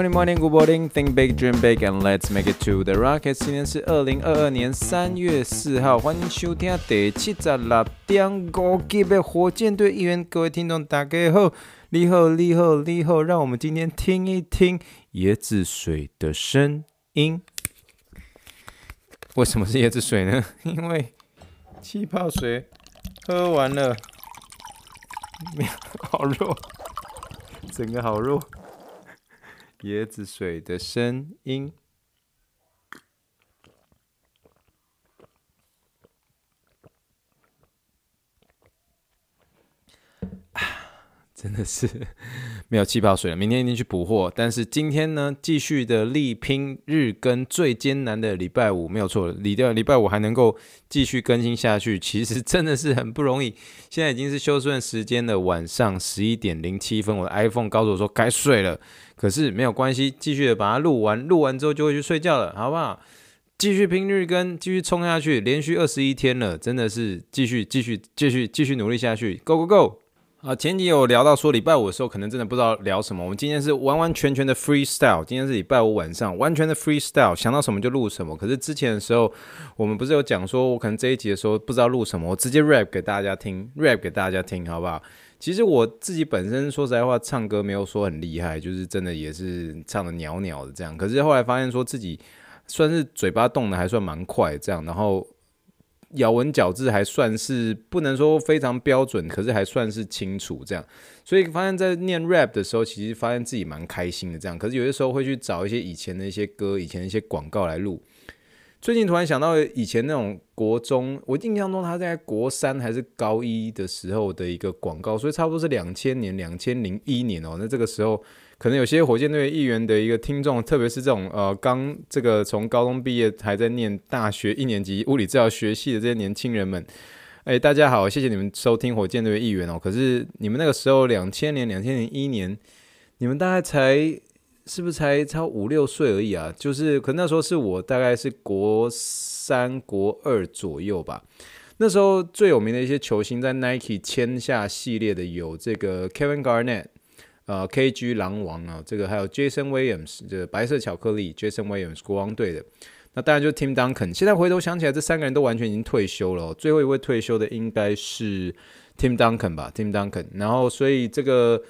Morning, morning, good morning. Think big, dream big, and let's make it to the rocket. 今天是二零二二年三月四号，欢迎收听第七十六点五集的火箭队一员。各位听众，大家好，你好，你好，你好。让我们今天听一听椰子水的声音。为什么是椰子水呢？因为气泡水喝完了，好弱，整个好弱。椰子水的声音，真的是没有气泡水了。明天一定去补货。但是今天呢，继续的力拼日更最艰难的礼拜五，没有错。礼拜礼拜五还能够继续更新下去，其实真的是很不容易。现在已经是休顺时间的晚上十一点零七分，我的 iPhone 告诉我说该睡了。可是没有关系，继续的把它录完，录完之后就会去睡觉了，好不好？继续拼日更，继续冲下去，连续二十一天了，真的是继续继续继续继续努力下去，Go Go Go！啊，前几有聊到说礼拜五的时候，可能真的不知道聊什么。我们今天是完完全全的 freestyle，今天是礼拜五晚上，完全的 freestyle，想到什么就录什么。可是之前的时候，我们不是有讲说，我可能这一集的时候不知道录什么，我直接 rap 给大家听，rap 给大家听，好不好？其实我自己本身说实在话，唱歌没有说很厉害，就是真的也是唱的鸟鸟的这样。可是后来发现说自己算是嘴巴动的还算蛮快这样，然后咬文嚼字还算是不能说非常标准，可是还算是清楚这样。所以发现，在念 rap 的时候，其实发现自己蛮开心的这样。可是有些时候会去找一些以前的一些歌，以前的一些广告来录。最近突然想到以前那种国中，我印象中他在国三还是高一的时候的一个广告，所以差不多是两千年、两千零一年哦。那这个时候，可能有些火箭队议员的一个听众，特别是这种呃刚这个从高中毕业还在念大学一年级物理治疗学系的这些年轻人们，哎，大家好，谢谢你们收听火箭队议员哦。可是你们那个时候两千年、两千零一年，你们大概才。是不是才超五六岁而已啊？就是，可那时候是我大概是国三、国二左右吧。那时候最有名的一些球星在 Nike 签下系列的有这个 Kevin Garnett，呃，KG 狼王啊，这个还有 Jason Williams，这个白色巧克力 Jason Williams 国王队的。那当然就是 Tim Duncan。现在回头想起来，这三个人都完全已经退休了。最后一位退休的应该是 Tim Duncan 吧，Tim Duncan。然后所以这个。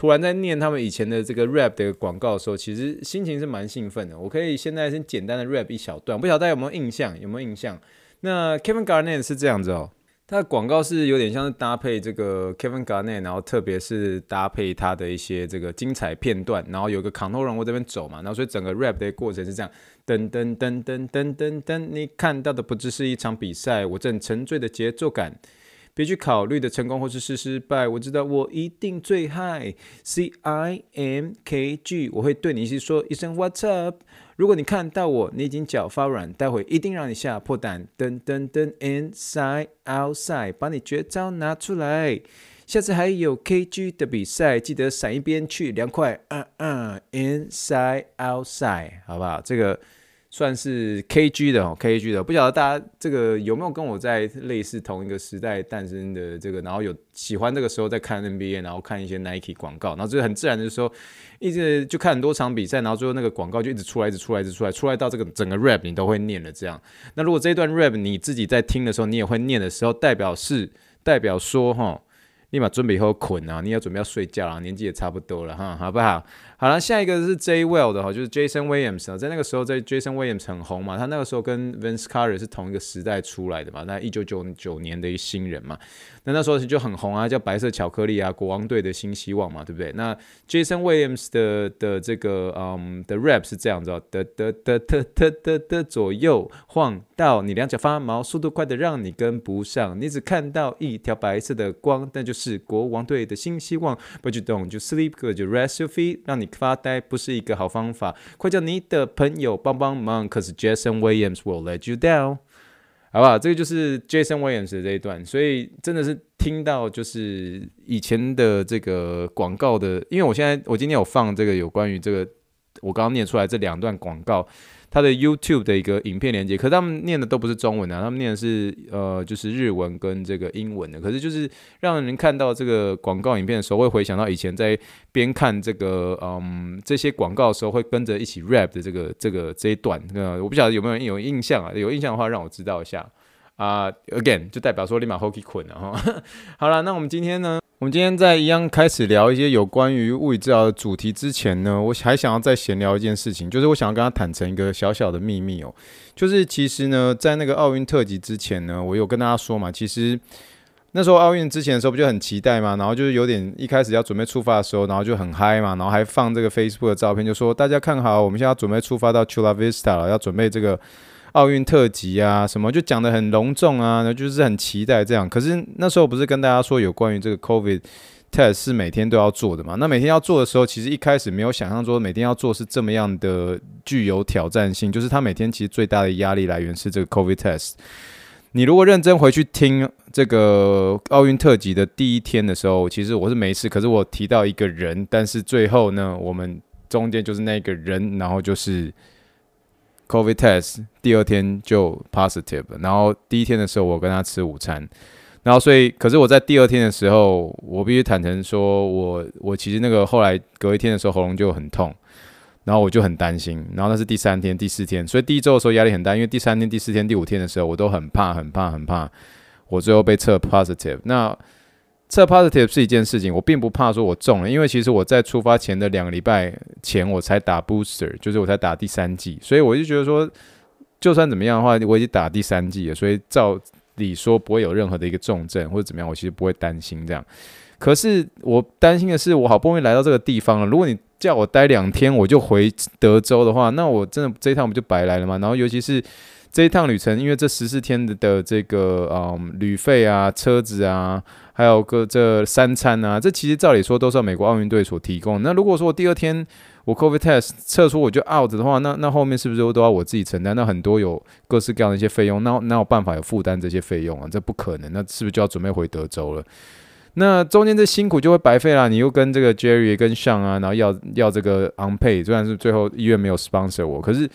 突然在念他们以前的这个 rap 的广告的时候，其实心情是蛮兴奋的。我可以现在先简单的 rap 一小段，不晓得大家有没有印象？有没有印象？那 Kevin Garnett 是这样子哦，它的广告是有点像是搭配这个 Kevin Garnett，然后特别是搭配他的一些这个精彩片段，然后有个卡通人物这边走嘛，然后所以整个 rap 的过程是这样：噔噔噔噔噔噔噔，你看到的不只是一场比赛，我正沉醉的节奏感。别去考虑的成功或是失失败，我知道我一定最嗨。C I M K G，我会对你是说一声 What's up。如果你看到我，你已经脚发软，待会一定让你吓破胆。噔噔噔，Inside Outside，把你绝招拿出来。下次还有 K G 的比赛，记得闪一边去凉快。嗯嗯，Inside Outside，好不好？这个。算是 KG 的哦，KG 的，不晓得大家这个有没有跟我在类似同一个时代诞生的这个，然后有喜欢这个时候在看 NBA，然后看一些 Nike 广告，然后就很自然的时候，一直就看很多场比赛，然后最后那个广告就一直出来，一直出来，一直出来，出来到这个整个 rap 你都会念了这样。那如果这一段 rap 你自己在听的时候，你也会念的时候，代表是代表说哈。立马准备以后困啊！你要准备要睡觉了，年纪也差不多了哈，好不好？好了，下一个是 J Well 的哈，就是 Jason Williams 啊，在那个时候，在 Jason Williams 很红嘛，他那个时候跟 Vince Carter 是同一个时代出来的嘛，那一九九九年的一新人嘛，那那时候就很红啊，叫白色巧克力啊，国王队的新希望嘛，对不对？那 Jason Williams 的的这个嗯的 rap 是这样子哦，的的的的的的的左右晃到你两脚发毛，速度快的让你跟不上，你只看到一条白色的光，但就。是国王队的新希望，But you don't 就 sleep good 就 rest your feet，让你发呆不是一个好方法，快叫你的朋友帮帮忙，可是 Jason Williams will let you down。好不好？这个就是 Jason Williams 的这一段，所以真的是听到就是以前的这个广告的，因为我现在我今天有放这个有关于这个我刚刚念出来这两段广告。他的 YouTube 的一个影片连接，可是他们念的都不是中文啊，他们念的是呃，就是日文跟这个英文的。可是就是让人看到这个广告影片的时候，会回想到以前在边看这个嗯这些广告的时候，会跟着一起 rap 的这个这个这一段。呃，我不晓得有没有有印象啊？有印象的话，让我知道一下啊。Again，就代表说立马 Hockey 捆了哈。好了，那我们今天呢？我们今天在一样开始聊一些有关于物理治疗的主题之前呢，我还想要再闲聊一件事情，就是我想要跟他坦诚一个小小的秘密哦，就是其实呢，在那个奥运特辑之前呢，我有跟大家说嘛，其实那时候奥运之前的时候不就很期待嘛，然后就是有点一开始要准备出发的时候，然后就很嗨嘛，然后还放这个 Facebook 的照片，就说大家看好，我们现在要准备出发到 Chula Vista 了，要准备这个。奥运特辑啊，什么就讲得很隆重啊，那就是很期待这样。可是那时候不是跟大家说有关于这个 COVID test 是每天都要做的嘛？那每天要做的时候，其实一开始没有想象说每天要做是这么样的具有挑战性。就是他每天其实最大的压力来源是这个 COVID test。你如果认真回去听这个奥运特辑的第一天的时候，其实我是没事，可是我提到一个人，但是最后呢，我们中间就是那个人，然后就是。COVID test 第二天就 positive，然后第一天的时候我跟他吃午餐，然后所以可是我在第二天的时候，我必须坦诚说，我我其实那个后来隔一天的时候喉咙就很痛，然后我就很担心，然后那是第三天、第四天，所以第一周的时候压力很大，因为第三天、第四天、第五天的时候我都很怕、很怕、很怕，我最后被测 positive 那。测 positive 是一件事情，我并不怕说我中了，因为其实我在出发前的两个礼拜前我才打 booster，就是我才打第三剂，所以我就觉得说，就算怎么样的话，我已经打第三剂了，所以照理说不会有任何的一个重症或者怎么样，我其实不会担心这样。可是我担心的是，我好不容易来到这个地方了，如果你叫我待两天我就回德州的话，那我真的这一趟不就白来了吗？然后尤其是。这一趟旅程，因为这十四天的的这个嗯旅费啊、车子啊，还有个这三餐啊，这其实照理说都是美国奥运队所提供。那如果说我第二天我 COVID test 测出我就 out 的话，那那后面是不是都要我自己承担？那很多有各式各样的一些费用，那哪有办法有负担这些费用啊？这不可能，那是不是就要准备回德州了？那中间这辛苦就会白费啦。你又跟这个 Jerry 跟 Sean 啊，然后要要这个 unpaid，虽然是最后医院没有 sponsor 我，可是。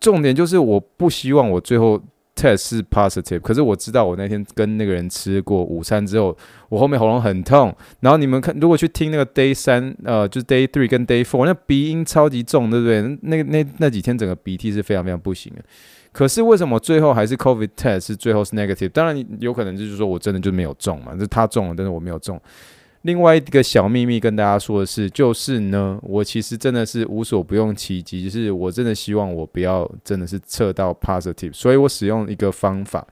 重点就是我不希望我最后 test 是 positive，可是我知道我那天跟那个人吃过午餐之后，我后面喉咙很痛。然后你们看，如果去听那个 day 三，呃，就是 day three 跟 day four，那鼻音超级重，对不对？那那那几天整个鼻涕是非常非常不行的。可是为什么最后还是 COVID test 是最后是 negative？当然有可能就是说我真的就没有中嘛，就他中了，但是我没有中。另外一个小秘密跟大家说的是，就是呢，我其实真的是无所不用其极，就是我真的希望我不要真的是测到 positive，所以我使用一个方法，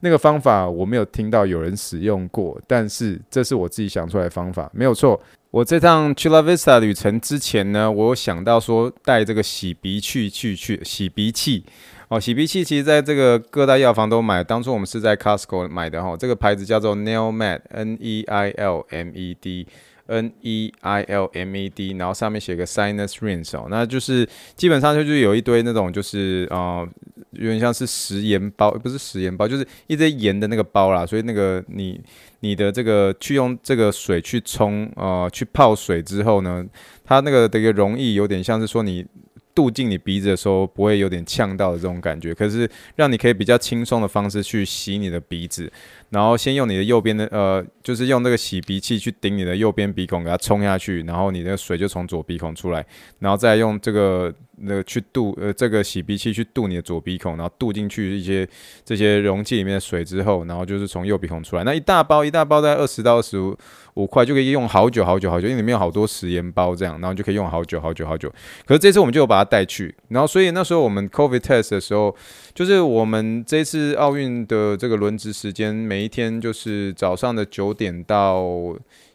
那个方法我没有听到有人使用过，但是这是我自己想出来的方法，没有错。我这趟 Chula Vista 旅程之前呢，我有想到说带这个洗鼻器去去洗鼻器。哦，洗鼻器其实在这个各大药房都买。当初我们是在 Costco 买的哈，这个牌子叫做 Neilmed，N E I L M E D，N E I L M E D，然后上面写个 Sinus Rinse 哦，那就是基本上就是有一堆那种就是呃，有点像是食盐包，不是食盐包，就是一堆盐的那个包啦。所以那个你你的这个去用这个水去冲呃去泡水之后呢，它那个的一个溶液有点像是说你。渡进你鼻子的时候，不会有点呛到的这种感觉，可是让你可以比较轻松的方式去洗你的鼻子，然后先用你的右边的呃，就是用那个洗鼻器去顶你的右边鼻孔，给它冲下去，然后你的水就从左鼻孔出来，然后再用这个。那个去渡呃，这个洗鼻器去渡你的左鼻孔，然后渡进去一些这些容器里面的水之后，然后就是从右鼻孔出来。那一大包一大包在二十到二十五五块就可以用好久好久好久，因为里面有好多食盐包这样，然后就可以用好久好久好久。可是这次我们就有把它带去，然后所以那时候我们 COVID test 的时候，就是我们这次奥运的这个轮值时间，每一天就是早上的九点到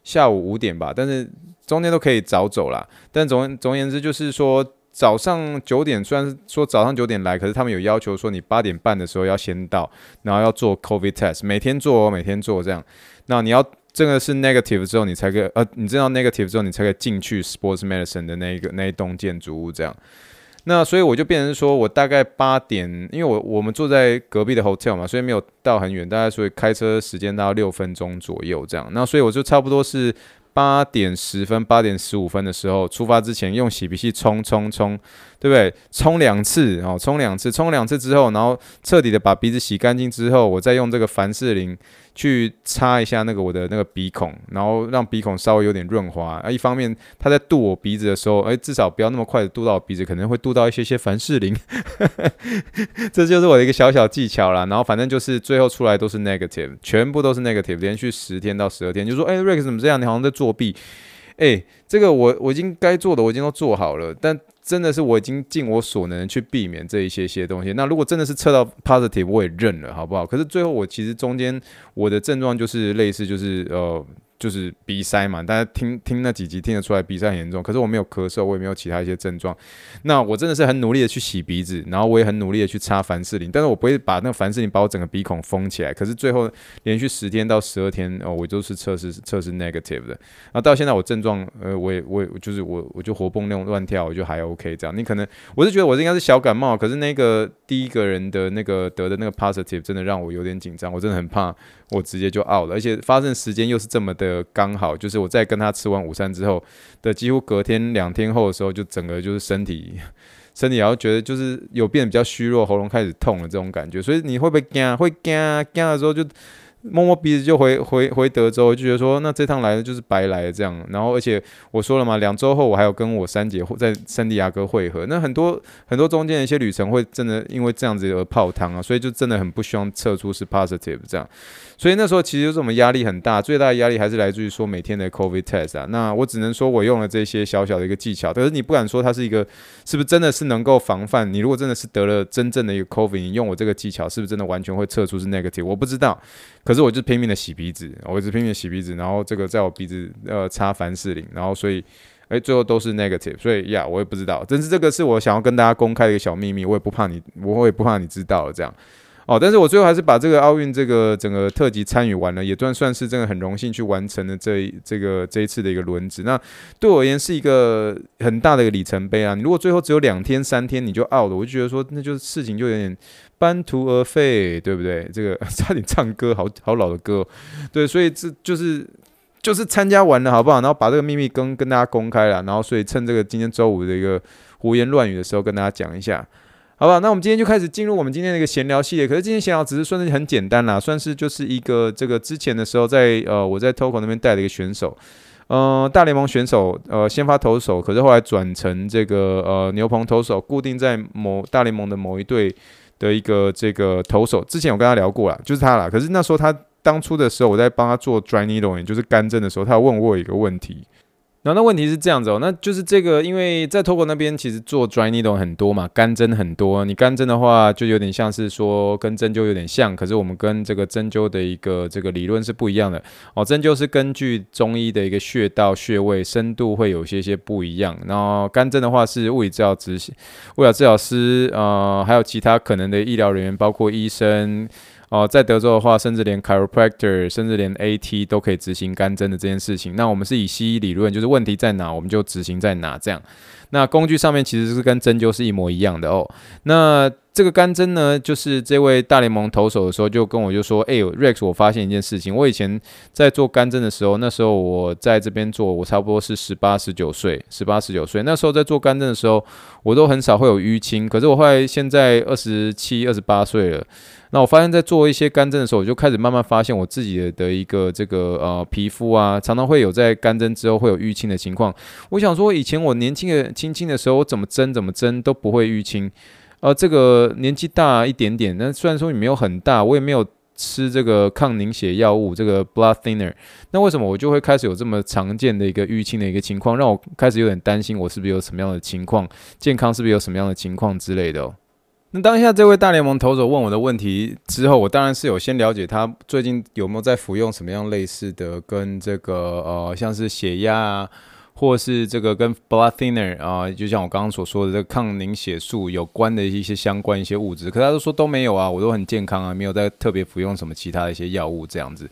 下午五点吧，但是中间都可以早走啦。但总总而言之就是说。早上九点，虽然说早上九点来，可是他们有要求说你八点半的时候要先到，然后要做 COVID test，每天做哦，每天做这样。那你要这个是 negative 之后，你才可以呃，你知道 negative 之后，你才可以进去 sports medicine 的那一个那一栋建筑物这样。那所以我就变成说我大概八点，因为我我们住在隔壁的 hotel 嘛，所以没有到很远，大概所以开车时间大概六分钟左右这样。那所以我就差不多是。八点十分、八点十五分的时候出发之前，用洗鼻器冲冲冲，对不对？冲两次哦，冲两次，冲两次之后，然后彻底的把鼻子洗干净之后，我再用这个凡士林。去擦一下那个我的那个鼻孔，然后让鼻孔稍微有点润滑。啊，一方面他在度我鼻子的时候，哎，至少不要那么快的度到鼻子，可能会度到一些些凡士林。这就是我的一个小小技巧啦。然后反正就是最后出来都是 negative，全部都是 negative，连续十天到十二天，就说哎，Rex 怎么这样？你好像在作弊。哎，这个我我已经该做的我已经都做好了，但。真的是我已经尽我所能去避免这一些些东西。那如果真的是测到 positive，我也认了，好不好？可是最后我其实中间我的症状就是类似，就是呃。就是鼻塞嘛，大家听听那几集听得出来鼻塞很严重，可是我没有咳嗽，我也没有其他一些症状。那我真的是很努力的去洗鼻子，然后我也很努力的去擦凡士林，但是我不会把那个凡士林把我整个鼻孔封起来。可是最后连续十天到十二天哦，我都是测试测试 negative 的。然后到现在我症状呃，我也我也就是我我就活蹦乱乱跳，我就还 OK 这样。你可能我是觉得我这应该是小感冒，可是那个第一个人的那个得的那个 positive 真的让我有点紧张，我真的很怕。我直接就 out 了，而且发生时间又是这么的刚好，就是我在跟他吃完午餐之后的几乎隔天两天后的时候，就整个就是身体身体然后觉得就是有变得比较虚弱，喉咙开始痛了这种感觉，所以你会不会惊？会惊惊的时候就。摸摸鼻子就回回回德州，就觉得说那这趟来的就是白来的这样。然后而且我说了嘛，两周后我还有跟我三姐在圣地亚哥会合。那很多很多中间的一些旅程会真的因为这样子而泡汤啊，所以就真的很不希望测出是 positive 这样。所以那时候其实就是我们压力很大，最大的压力还是来自于说每天的 COVID test 啊。那我只能说我用了这些小小的一个技巧，可是你不敢说它是一个是不是真的是能够防范。你如果真的是得了真正的一个 COVID，你用我这个技巧是不是真的完全会测出是 negative？我不知道。可是我就拼命的洗鼻子，我一直拼命的洗鼻子，然后这个在我鼻子呃擦凡士林，然后所以哎最后都是 negative，所以呀我也不知道，但是这个是我想要跟大家公开的一个小秘密，我也不怕你，我也不怕你知道了这样哦。但是我最后还是把这个奥运这个整个特辑参与完了，也算算是真的很荣幸去完成了这这个这一次的一个轮值。那对我而言是一个很大的一个里程碑啊！你如果最后只有两天三天你就 out 了，我就觉得说那就是事情就有点。半途而废，对不对？这个 差点唱歌，好好老的歌，对，所以这就是就是参加完了，好不好？然后把这个秘密跟跟大家公开了，然后所以趁这个今天周五的一个胡言乱语的时候，跟大家讲一下，好不好？那我们今天就开始进入我们今天的一个闲聊系列。可是今天闲聊只是算是很简单啦，算是就是一个这个之前的时候在呃我在 Toco 那边带的一个选手，呃大联盟选手，呃先发投手，可是后来转成这个呃牛棚投手，固定在某大联盟的某一队。的一个这个投手，之前我跟他聊过了，就是他啦。可是那时候他当初的时候，我在帮他做 dry needle，也就是干针的时候，他有问我一个问题。然后那问题是这样子哦，那就是这个，因为在 Togo 那边其实做 dry needle 很多嘛，干针很多。你干针的话，就有点像是说跟针灸有点像，可是我们跟这个针灸的一个这个理论是不一样的哦。针灸是根据中医的一个穴道穴位深度会有些些不一样，然后干针的话是物理治疗师、物理治疗师呃，还有其他可能的医疗人员，包括医生。哦，在德州的话，甚至连 chiropractor，甚至连 AT 都可以执行干针的这件事情。那我们是以西医理论，就是问题在哪，我们就执行在哪这样。那工具上面其实是跟针灸是一模一样的哦。那这个干针呢，就是这位大联盟投手的时候就跟我就说：“哎，Rex，我发现一件事情，我以前在做干针的时候，那时候我在这边做，我差不多是十八、十九岁，十八、十九岁，那时候在做干针的时候，我都很少会有淤青。可是我后来现在二十七、二十八岁了。”那我发现，在做一些干针的时候，我就开始慢慢发现我自己的一个这个呃皮肤啊，常常会有在干针之后会有淤青的情况。我想说，以前我年轻的轻轻的时候，我怎么针怎么针都不会淤青，呃，这个年纪大一点点，但虽然说你没有很大，我也没有吃这个抗凝血药物，这个 blood thinner，那为什么我就会开始有这么常见的一个淤青的一个情况，让我开始有点担心，我是不是有什么样的情况，健康是不是有什么样的情况之类的哦。那当下这位大联盟投手问我的问题之后，我当然是有先了解他最近有没有在服用什么样类似的跟这个呃像是血压啊，或是这个跟 blood thinner 啊，就像我刚刚所说的这个抗凝血素有关的一些相关一些物质，可他都说都没有啊，我都很健康啊，没有在特别服用什么其他的一些药物这样子。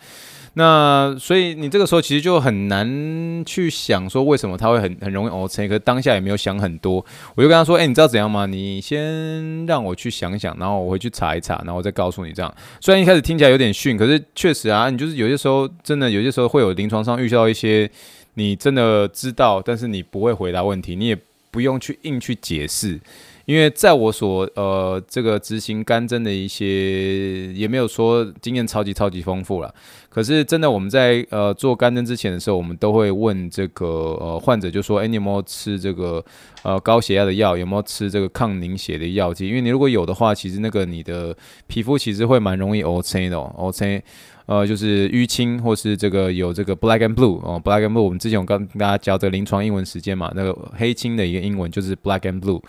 那所以你这个时候其实就很难去想说为什么他会很很容易 O C，可是当下也没有想很多，我就跟他说，哎、你知道怎样吗？你先让我去想想，然后我回去查一查，然后再告诉你这样。虽然一开始听起来有点逊，可是确实啊，你就是有些时候真的有些时候会有临床上遇到一些你真的知道，但是你不会回答问题，你也不用去硬去解释。因为在我所呃这个执行干针的一些也没有说经验超级超级丰富了，可是真的我们在呃做干针之前的时候，我们都会问这个呃患者就说，哎，你有没有吃这个呃高血压的药？有没有吃这个抗凝血的药剂？因为你如果有的话，其实那个你的皮肤其实会蛮容易乌青的乌青，呃就是淤青或是这个有这个 black and blue 哦 black and blue，我们之前有跟大家教这个临床英文时间嘛，那个黑青的一个英文就是 black and blue。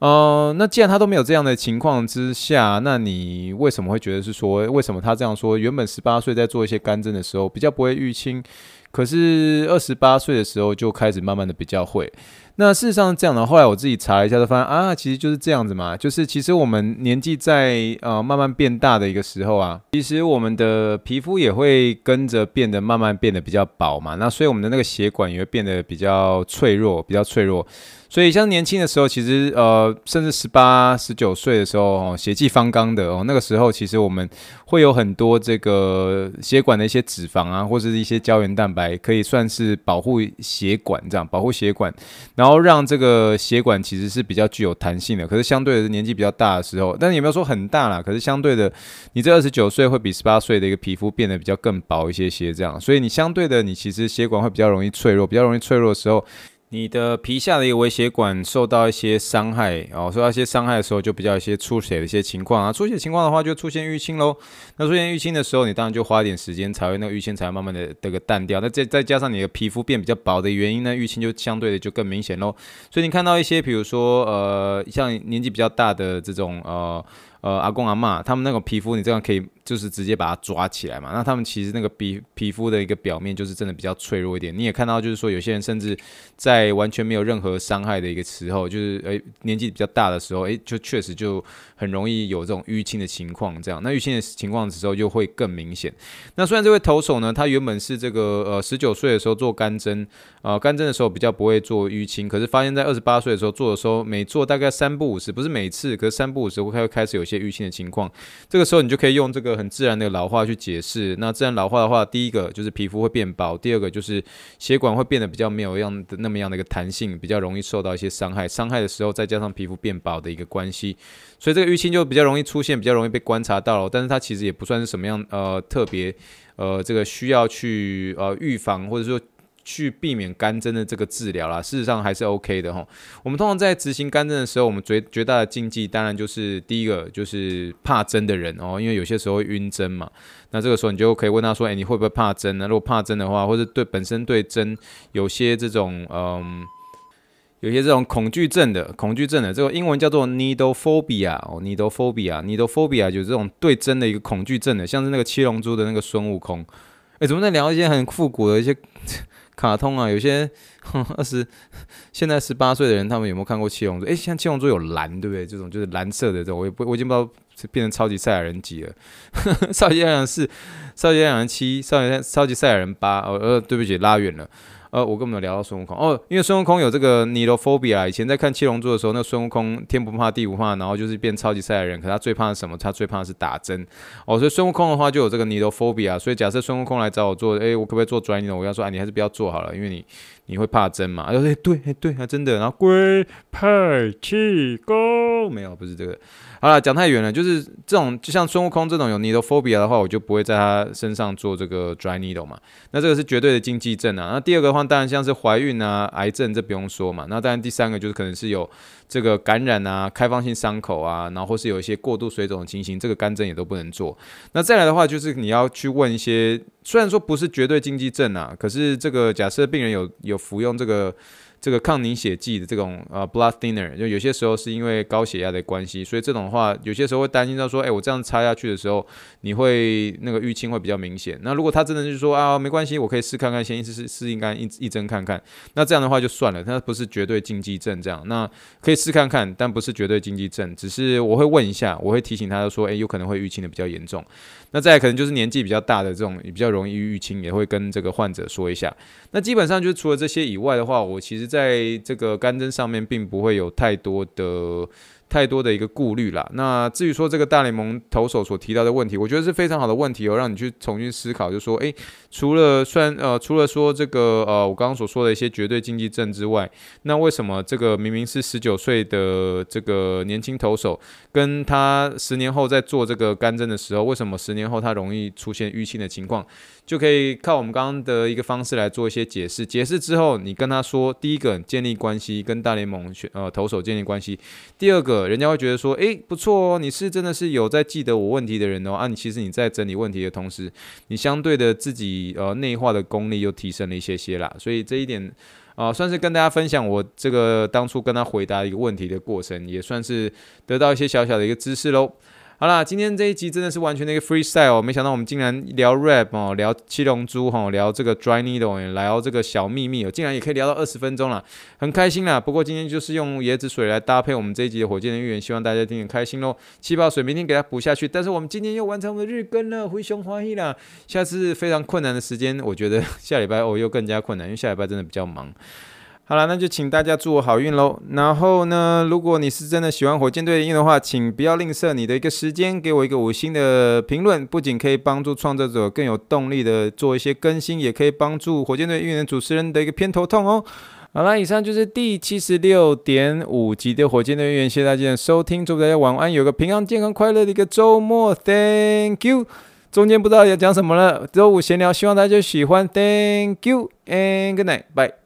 呃，那既然他都没有这样的情况之下，那你为什么会觉得是说，为什么他这样说？原本十八岁在做一些干针的时候比较不会淤青，可是二十八岁的时候就开始慢慢的比较会。那事实上这样的，后来我自己查了一下，就发现啊，其实就是这样子嘛，就是其实我们年纪在呃慢慢变大的一个时候啊，其实我们的皮肤也会跟着变得慢慢变得比较薄嘛，那所以我们的那个血管也会变得比较脆弱，比较脆弱。所以，像年轻的时候，其实呃，甚至十八、十九岁的时候，血气方刚的哦，那个时候，其实我们会有很多这个血管的一些脂肪啊，或者是一些胶原蛋白，可以算是保护血管这样，保护血管，然后让这个血管其实是比较具有弹性的。可是，相对的年纪比较大的时候，但是也没有说很大啦，可是相对的，你这二十九岁会比十八岁的一个皮肤变得比较更薄一些些这样，所以你相对的，你其实血管会比较容易脆弱，比较容易脆弱的时候。你的皮下的一个微血管受到一些伤害哦，受到一些伤害的时候，就比较一些出血的一些情况啊。出血情况的话，就出现淤青喽。那出现淤青的时候，你当然就花一点时间，才会那个淤青才会慢慢的这个淡掉。那再再加上你的皮肤变比较薄的原因呢，淤青就相对的就更明显喽。所以你看到一些，比如说呃，像年纪比较大的这种呃。呃，阿公阿嬷，他们那种皮肤，你这样可以就是直接把它抓起来嘛。那他们其实那个皮皮肤的一个表面就是真的比较脆弱一点。你也看到，就是说有些人甚至在完全没有任何伤害的一个时候，就是诶、年纪比较大的时候，诶、就确实就很容易有这种淤青的情况。这样，那淤青的情况的时候就会更明显。那虽然这位投手呢，他原本是这个呃十九岁的时候做干针，呃干针的时候比较不会做淤青，可是发现在二十八岁的时候做的时候，每做大概三不五十，不是每次，可是三不五十会开始有些。淤青的情况，这个时候你就可以用这个很自然的老化去解释。那自然老化的话，第一个就是皮肤会变薄，第二个就是血管会变得比较没有样的那么样的一个弹性，比较容易受到一些伤害。伤害的时候，再加上皮肤变薄的一个关系，所以这个淤青就比较容易出现，比较容易被观察到了。但是它其实也不算是什么样呃特别呃这个需要去呃预防或者说。去避免干针的这个治疗啦，事实上还是 OK 的哈。我们通常在执行干针的时候，我们最绝大的禁忌当然就是第一个就是怕针的人哦，因为有些时候会晕针嘛。那这个时候你就可以问他说：“诶，你会不会怕针呢？如果怕针的话，或者对本身对针有些这种嗯，有些这种恐惧症的恐惧症的，这个英文叫做 needle phobia 哦，needle phobia needle phobia 就是这种对针的一个恐惧症的，像是那个七龙珠的那个孙悟空。诶，怎么在聊一些很复古的一些？卡通啊，有些 二十现在十八岁的人，他们有没有看过七龙珠？哎，像七龙珠有蓝，对不对？这种就是蓝色的这种，我也不，我已经不知道变成超级赛亚人几了。超级赛亚人四，超级赛亚人七，超级超级赛亚人八。哦呃，对不起，拉远了。呃，我跟我们聊到孙悟空哦，因为孙悟空有这个 Needlephobia。以前在看七龙珠的时候，那孙悟空天不怕地不怕，然后就是变超级赛亚人。可他最怕的什么？他最怕的是打针哦。所以孙悟空的话就有这个 Needlephobia。所以假设孙悟空来找我做，哎，我可不可以做专业呢我要说，哎，你还是不要做好了，因为你你会怕针嘛。他说，哎，对，哎，对，啊真的。然后龟派气功没有，不是这个。好了，讲太远了，就是这种，就像孙悟空这种有 Needlephobia 的话，我就不会在他身上做这个 dry needle 嘛。那这个是绝对的禁忌症啊。那第二个的话，当然像是怀孕啊、癌症，这不用说嘛。那当然第三个就是可能是有这个感染啊、开放性伤口啊，然后或是有一些过度水肿的情形，这个干针也都不能做。那再来的话，就是你要去问一些，虽然说不是绝对禁忌症啊，可是这个假设病人有有服用这个。这个抗凝血剂的这种呃 blood thinner，就有些时候是因为高血压的关系，所以这种的话有些时候会担心到说，哎，我这样插下去的时候，你会那个淤青会比较明显。那如果他真的就是说啊，没关系，我可以试看看，先试试试应该一一针看看，那这样的话就算了，它不是绝对禁忌症这样，那可以试看看，但不是绝对禁忌症，只是我会问一下，我会提醒他说，哎，有可能会淤青的比较严重。那再来可能就是年纪比较大的这种也比较容易淤青，也会跟这个患者说一下。那基本上就是除了这些以外的话，我其实在这个干针上面并不会有太多的。太多的一个顾虑啦。那至于说这个大联盟投手所提到的问题，我觉得是非常好的问题哦，让你去重新思考，就说，诶，除了算呃，除了说这个呃，我刚刚所说的一些绝对禁忌症之外，那为什么这个明明是十九岁的这个年轻投手，跟他十年后在做这个干针的时候，为什么十年后他容易出现淤青的情况？就可以靠我们刚刚的一个方式来做一些解释。解释之后，你跟他说，第一个建立关系，跟大联盟选呃投手建立关系；第二个，人家会觉得说，诶，不错哦，你是真的是有在记得我问题的人哦。啊，你其实你在整理问题的同时，你相对的自己呃内化的功力又提升了一些些啦。所以这一点啊，算是跟大家分享我这个当初跟他回答一个问题的过程，也算是得到一些小小的一个知识喽。好啦，今天这一集真的是完全的一个 freestyle，没想到我们竟然聊 rap 哦，聊七龙珠哈，聊这个 dry needle，聊这个小秘密哦，竟然也可以聊到二十分钟了，很开心啦。不过今天就是用椰子水来搭配我们这一集的火箭的预言，希望大家听得开心喽。气泡水明天给它补下去，但是我们今天又完成我们的日更了，灰熊欢喜啦。下次非常困难的时间，我觉得下礼拜哦又更加困难，因为下礼拜真的比较忙。好了，那就请大家祝我好运喽。然后呢，如果你是真的喜欢火箭队的音乐的话，请不要吝啬你的一个时间，给我一个五星的评论。不仅可以帮助创作者更有动力的做一些更新，也可以帮助火箭队音乐主持人的一个偏头痛哦。好了，以上就是第七十六点五集的火箭队音乐，谢谢大家的收听，祝大家晚安，有个平安、健康、快乐的一个周末。Thank you。中间不知道要讲什么了，周五闲聊，希望大家喜欢。Thank you and good night，bye。